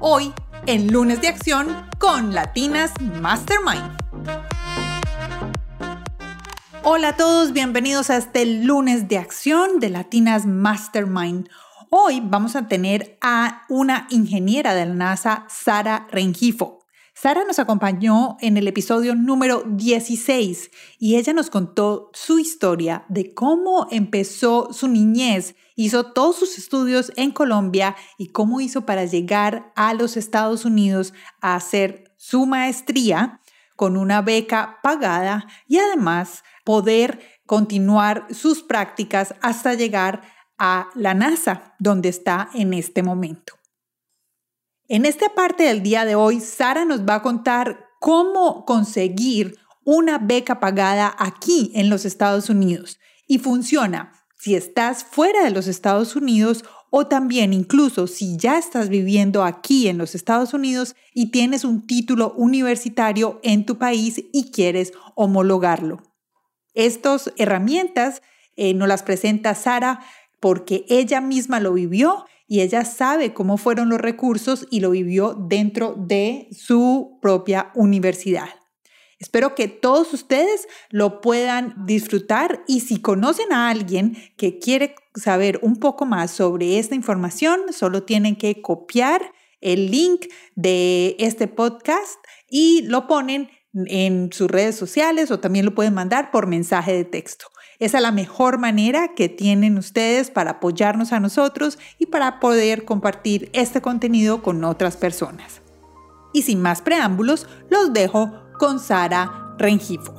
hoy en Lunes de Acción con Latinas Mastermind. Hola a todos, bienvenidos a este lunes de acción de Latinas Mastermind. Hoy vamos a tener a una ingeniera de la NASA, Sara Rengifo. Sara nos acompañó en el episodio número 16 y ella nos contó su historia de cómo empezó su niñez, hizo todos sus estudios en Colombia y cómo hizo para llegar a los Estados Unidos a hacer su maestría con una beca pagada y además poder continuar sus prácticas hasta llegar a la NASA, donde está en este momento. En esta parte del día de hoy, Sara nos va a contar cómo conseguir una beca pagada aquí en los Estados Unidos. Y funciona si estás fuera de los Estados Unidos o también incluso si ya estás viviendo aquí en los Estados Unidos y tienes un título universitario en tu país y quieres homologarlo. Estas herramientas eh, nos las presenta Sara porque ella misma lo vivió y ella sabe cómo fueron los recursos y lo vivió dentro de su propia universidad. Espero que todos ustedes lo puedan disfrutar y si conocen a alguien que quiere saber un poco más sobre esta información, solo tienen que copiar el link de este podcast y lo ponen en sus redes sociales o también lo pueden mandar por mensaje de texto. Esa es la mejor manera que tienen ustedes para apoyarnos a nosotros y para poder compartir este contenido con otras personas. Y sin más preámbulos, los dejo con Sara Rengifo.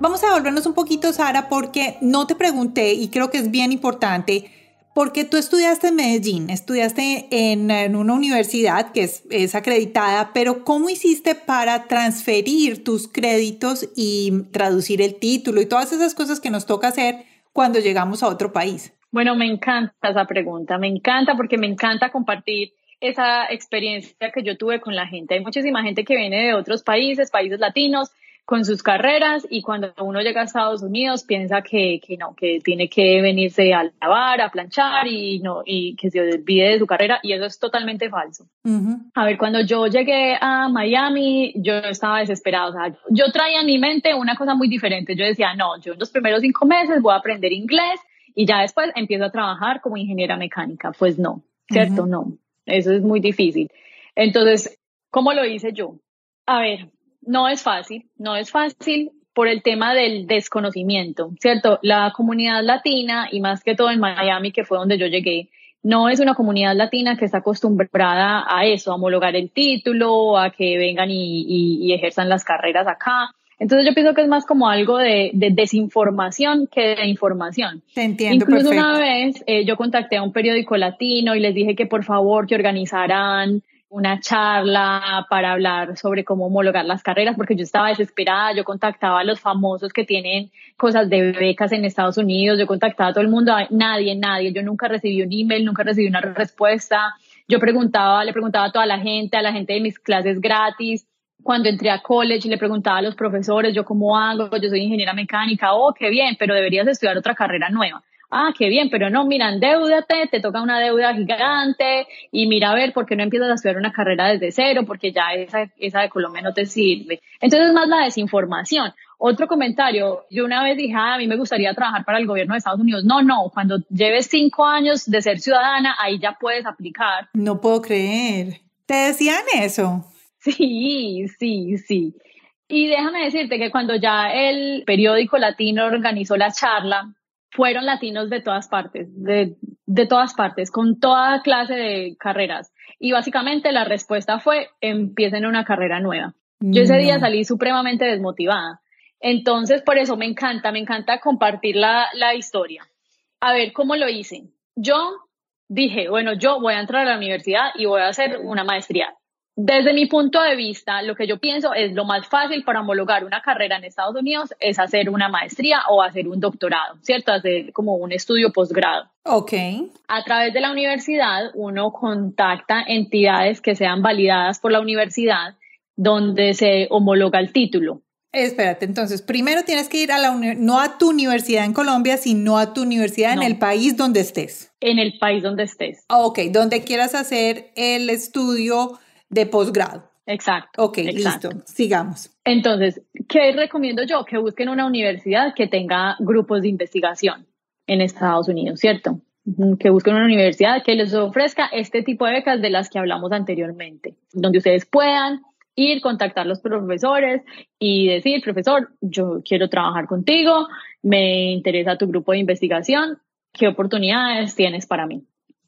Vamos a volvernos un poquito, Sara, porque no te pregunté y creo que es bien importante porque tú estudiaste en Medellín, estudiaste en, una universidad que es, es, acreditada, pero ¿cómo hiciste para transferir tus créditos y traducir el título y todas esas cosas que nos toca hacer cuando llegamos a otro país? Bueno, me encanta esa pregunta, me encanta porque me encanta compartir esa experiencia que yo tuve con la gente. Hay muchísima gente que viene de otros países, países latinos, con sus carreras y cuando uno llega a Estados Unidos piensa que, que, no, que tiene que venirse a lavar, a planchar y, no, y que se olvide de su carrera y eso es totalmente falso. A ver, cuando yo llegué a Miami, yo estaba desesperada, o sea, yo traía en mi mente una cosa muy diferente, yo decía, no, yo en los primeros cinco meses voy a aprender inglés y ya después empiezo a trabajar como ingeniera mecánica, pues no, ¿cierto? No, eso es muy difícil. Entonces, ¿cómo lo hice yo? A ver, no es fácil, no es fácil por el tema del desconocimiento, ¿cierto? La comunidad latina, y más que todo en Miami, que fue donde yo llegué, no es una comunidad latina que está acostumbrada a eso, a homologar el título, a que vengan y, ejerzan las carreras acá. Entonces yo pienso que es más como algo de, desinformación que de información. Te entiendo. Incluso una vez eh, yo contacté a un periódico latino y les dije que por favor que organizaran una charla para hablar sobre cómo homologar las carreras, porque yo estaba desesperada, yo contactaba a los famosos que tienen cosas de becas en Estados Unidos, yo contactaba a todo el mundo, nadie, nadie, yo nunca recibí un email, nunca recibí una respuesta, yo preguntaba, le preguntaba a toda la gente, a la gente de mis clases gratis, cuando entré a college le preguntaba a los profesores, yo cómo hago, yo soy ingeniera mecánica, oh, qué bien, pero deberías estudiar otra carrera nueva ah, qué bien, pero no, mira, endeudate, te toca una deuda gigante y mira a ver por qué no empiezas a estudiar una carrera desde cero, porque ya esa, esa de Colombia no te sirve. Entonces, más la desinformación. Otro comentario, yo una vez dije, ah, a mí me gustaría trabajar para el gobierno de Estados Unidos. No, no, cuando lleves cinco años de ser ciudadana, ahí ya puedes aplicar. No puedo creer. ¿Te decían eso? Sí, sí, sí. Y déjame decirte que cuando ya el periódico latino organizó la charla, fueron latinos de todas partes, de, de todas partes, con toda clase de carreras. Y básicamente la respuesta fue, empiecen una carrera nueva. Yo ese día salí supremamente desmotivada. Entonces, por eso me encanta, me encanta compartir la, la historia. A ver, ¿cómo lo hice? Yo dije, bueno, yo voy a entrar a la universidad y voy a hacer una maestría. Desde mi punto de vista, lo que yo pienso es lo más fácil para homologar una carrera en Estados Unidos es hacer una maestría o hacer un doctorado, ¿cierto? Hacer como un estudio posgrado. Ok. A través de la universidad, uno contacta entidades que sean validadas por la universidad donde se homologa el título. Espérate, entonces, primero tienes que ir a la no a tu universidad en Colombia, sino a tu universidad en el país donde estés. En el país donde estés. Ok, donde quieras hacer el estudio de posgrado. Exacto. Ok, listo, sigamos. Entonces, ¿qué recomiendo yo? Que busquen una universidad que tenga grupos de investigación en Estados Unidos, ¿cierto? Que busquen una universidad que les ofrezca este tipo de becas de las que hablamos anteriormente, donde ustedes puedan ir, contactar a los profesores y decir, profesor, yo quiero trabajar contigo, me interesa tu grupo de investigación, ¿qué oportunidades tienes para mí?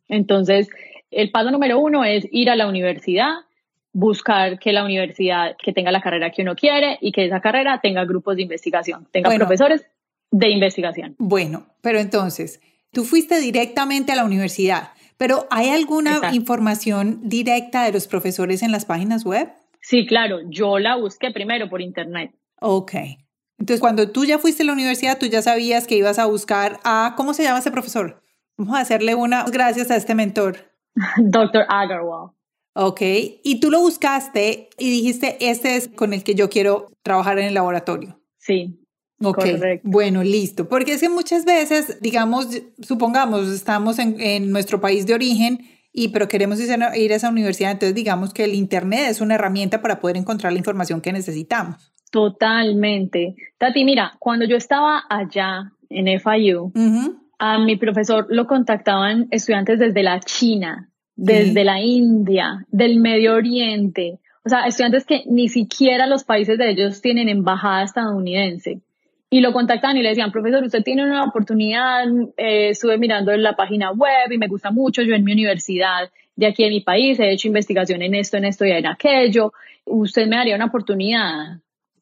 Entonces, el paso número uno es ir a la universidad, buscar que la universidad que tenga la carrera que uno quiere y que esa carrera tenga grupos de investigación, tenga profesores de investigación. Bueno, pero entonces, tú fuiste directamente a la universidad, pero ¿hay alguna información directa de los profesores en las páginas web? Sí, claro, yo la busqué primero por internet. Ok. Entonces, cuando tú ya fuiste a la universidad, tú ya sabías que ibas a buscar a, ¿cómo se llama ese profesor? Vamos a hacerle una gracias a este mentor. Doctor Agarwal. Ok, y tú lo buscaste y dijiste, este es con el que yo quiero trabajar en el laboratorio. Sí. Ok, bueno, listo. Porque es que muchas veces, digamos, supongamos, estamos en, en nuestro país de origen y pero queremos ir a, ir a esa universidad, entonces digamos que el Internet es una herramienta para poder encontrar la información que necesitamos. Totalmente. Tati, mira, cuando yo estaba allá en FIU, a mi profesor lo contactaban estudiantes desde la China, desde la India, del Medio Oriente, o sea, estudiantes que ni siquiera los países de ellos tienen embajada estadounidense. Y lo contactan y le decían, profesor, usted tiene una oportunidad, eh, estuve mirando en la página web y me gusta mucho, yo en mi universidad de aquí en mi país he hecho investigación en esto, en esto y en aquello, usted me daría una oportunidad.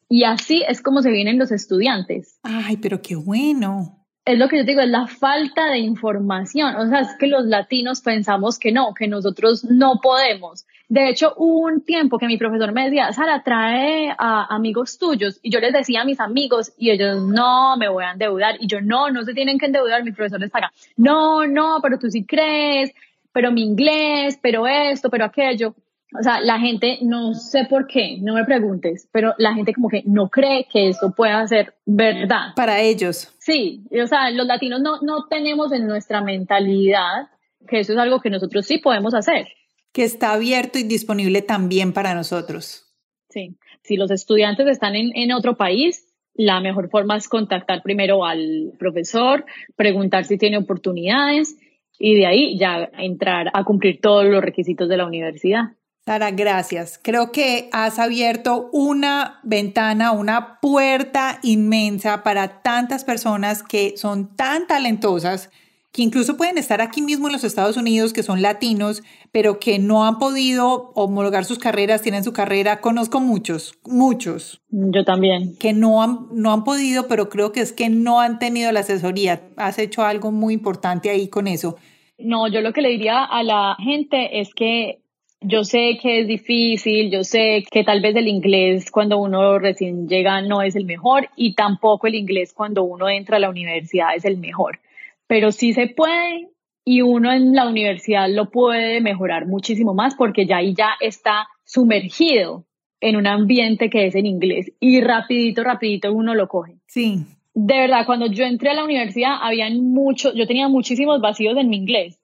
Y así es como se vienen los estudiantes. Ay, pero qué bueno es lo que yo digo, es la falta de información. O sea, es que los latinos pensamos que no, que nosotros no podemos. De hecho, hubo un tiempo que mi profesor me decía, Sara, trae a amigos tuyos. Y yo les decía a mis amigos y ellos, no, me voy a endeudar. Y yo, no, no se tienen que endeudar, mi profesor les paga. No, no, pero tú sí crees, pero mi inglés, pero esto, pero aquello o sea, la gente, no sé por qué, no me preguntes, pero la gente como que no cree que esto pueda ser verdad. Para ellos. Sí, o sea, los latinos no, no tenemos en nuestra mentalidad que eso es algo que nosotros sí podemos hacer. Que está abierto y disponible también para nosotros. Sí, si los estudiantes están en, en otro país, la mejor forma es contactar primero al profesor, preguntar si tiene oportunidades y de ahí ya entrar a cumplir todos los requisitos de la universidad. Sara, gracias. Creo que has abierto una ventana, una puerta inmensa para tantas personas que son tan talentosas, que incluso pueden estar aquí mismo en los Estados Unidos, que son latinos, pero que no han podido homologar sus carreras, tienen su carrera. Conozco muchos, muchos. Yo también. Que no han, no han podido, pero creo que es que no han tenido la asesoría. Has hecho algo muy importante ahí con eso. No, yo lo que le diría a la gente es que yo sé que es difícil, yo sé que tal vez el inglés cuando uno recién llega no es el mejor y tampoco el inglés cuando uno entra a la universidad es el mejor, pero sí se puede y uno en la universidad lo puede mejorar muchísimo más porque ya ahí ya está sumergido en un ambiente que es en inglés y rapidito, rapidito uno lo coge. Sí. De verdad, cuando yo entré a la universidad, habían muchos, yo tenía muchísimos vacíos en mi inglés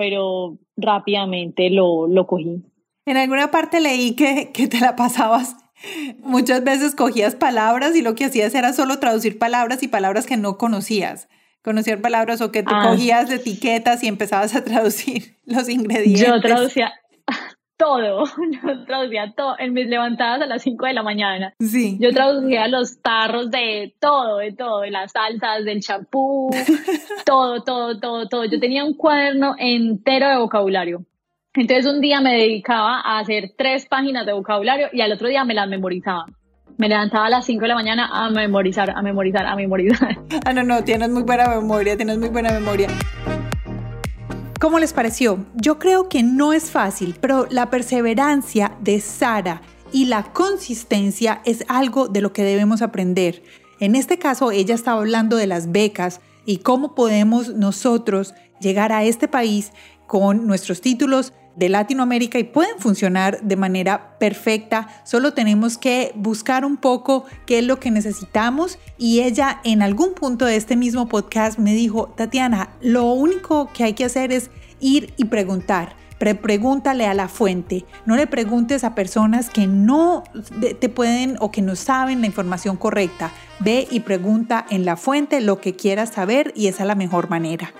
pero rápidamente lo, lo cogí. En alguna parte leí que, que te la pasabas Muchas veces cogías palabras y lo que hacías era solo traducir palabras y palabras que no conocías. Conocías palabras o que te ah. cogías de etiquetas y empezabas a traducir los ingredientes. Yo traducía, todo, yo traducía todo en mis levantadas a las 5 de la mañana. Sí. Yo traducía los tarros de todo, de todo, de las salsas, del champú, todo, todo, todo, todo. Yo tenía un cuaderno entero de vocabulario. Entonces un día me dedicaba a hacer tres páginas de vocabulario y al otro día me las memorizaba. Me levantaba a las 5 de la mañana a memorizar, a memorizar, a memorizar. Ah, no, no, tienes muy buena memoria, tienes muy buena memoria. ¿Cómo les pareció? Yo creo que no es fácil, pero la perseverancia de Sara y la consistencia es algo de lo que debemos aprender. En este caso, ella estaba hablando de las becas y cómo podemos nosotros llegar a este país con nuestros títulos de Latinoamérica y pueden funcionar de manera perfecta. Solo tenemos que buscar un poco qué es lo que necesitamos y ella en algún punto de este mismo podcast me dijo, Tatiana, lo único que hay que hacer es ir y preguntar. pregúntale a la fuente, no le preguntes a personas que no te pueden o que no saben la información correcta. Ve y pregunta en la fuente lo que quieras saber y esa es la mejor manera.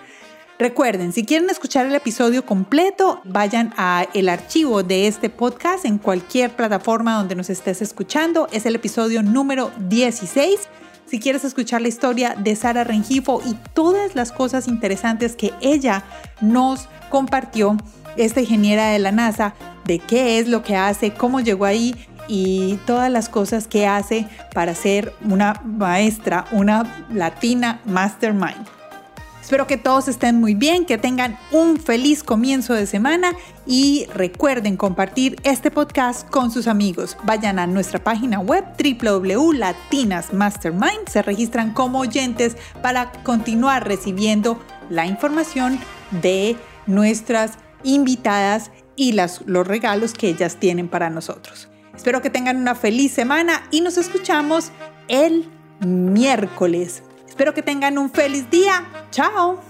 Recuerden, si quieren escuchar el episodio completo, vayan a el archivo de este podcast en cualquier plataforma donde nos estés escuchando. Es el episodio número 16. Si quieres escuchar la historia de Sara Rengifo y todas las cosas interesantes que ella nos compartió, esta ingeniera de la NASA, de qué es lo que hace, cómo llegó ahí y todas las cosas que hace para ser una maestra, una latina mastermind. Espero que todos estén muy bien, que tengan un feliz comienzo de semana y recuerden compartir este podcast con sus amigos. Vayan a nuestra página web www.latinasmastermind, se registran como oyentes para continuar recibiendo la información de nuestras invitadas y las, los regalos que ellas tienen para nosotros. Espero que tengan una feliz semana y nos escuchamos el miércoles. Espero que tengan un feliz día. Chao.